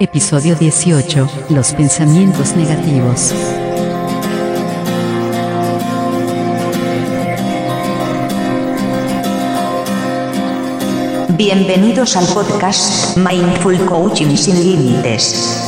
Episodio 18. Los pensamientos negativos. Bienvenidos al podcast Mindful Coaching sin Límites.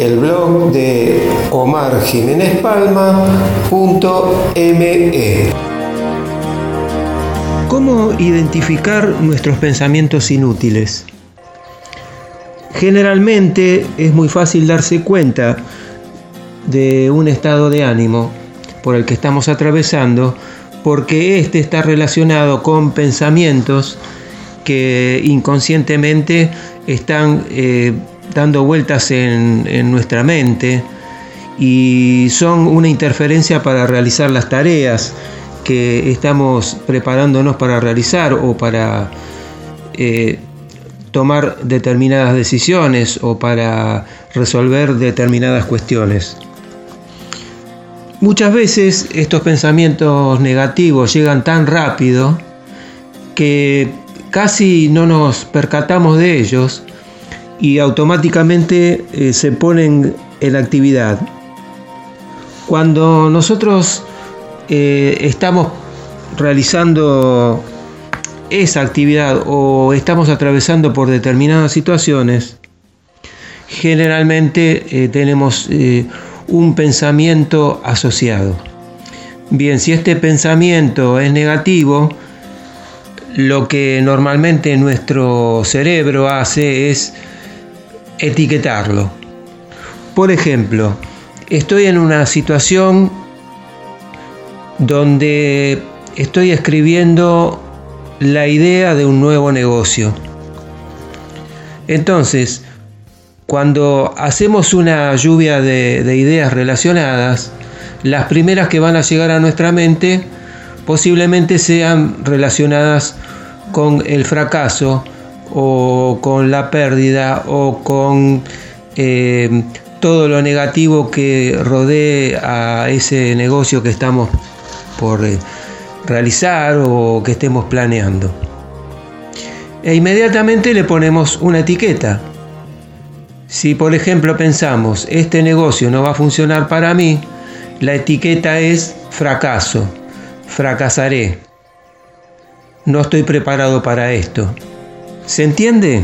el blog de omarjiménezpalma.me. ¿Cómo identificar nuestros pensamientos inútiles? Generalmente es muy fácil darse cuenta de un estado de ánimo por el que estamos atravesando porque éste está relacionado con pensamientos que inconscientemente están eh, dando vueltas en, nuestra mente y son una interferencia para realizar las tareas que estamos preparándonos para realizar o para eh, tomar determinadas decisiones o para resolver determinadas cuestiones. Muchas veces estos pensamientos negativos llegan tan rápido que casi no nos percatamos de ellos y automáticamente eh, se ponen en actividad. Cuando nosotros eh, estamos realizando esa actividad o estamos atravesando por determinadas situaciones, generalmente eh, tenemos un pensamiento asociado. Bien, si este pensamiento es negativo, lo que normalmente nuestro cerebro hace es etiquetarlo. Por ejemplo, estoy en una situación donde estoy escribiendo la idea de un nuevo negocio. Entonces, cuando hacemos una lluvia de, ideas relacionadas, las primeras que van a llegar a nuestra mente posiblemente sean relacionadas con el fracaso o con la pérdida o con eh, todo lo negativo que rodee a ese negocio que estamos por eh, realizar o que estemos planeando. E inmediatamente le ponemos una etiqueta. Si por ejemplo pensamos, este negocio no va a funcionar para mí, la etiqueta es fracaso, fracasaré, no estoy preparado para esto. ¿Se entiende?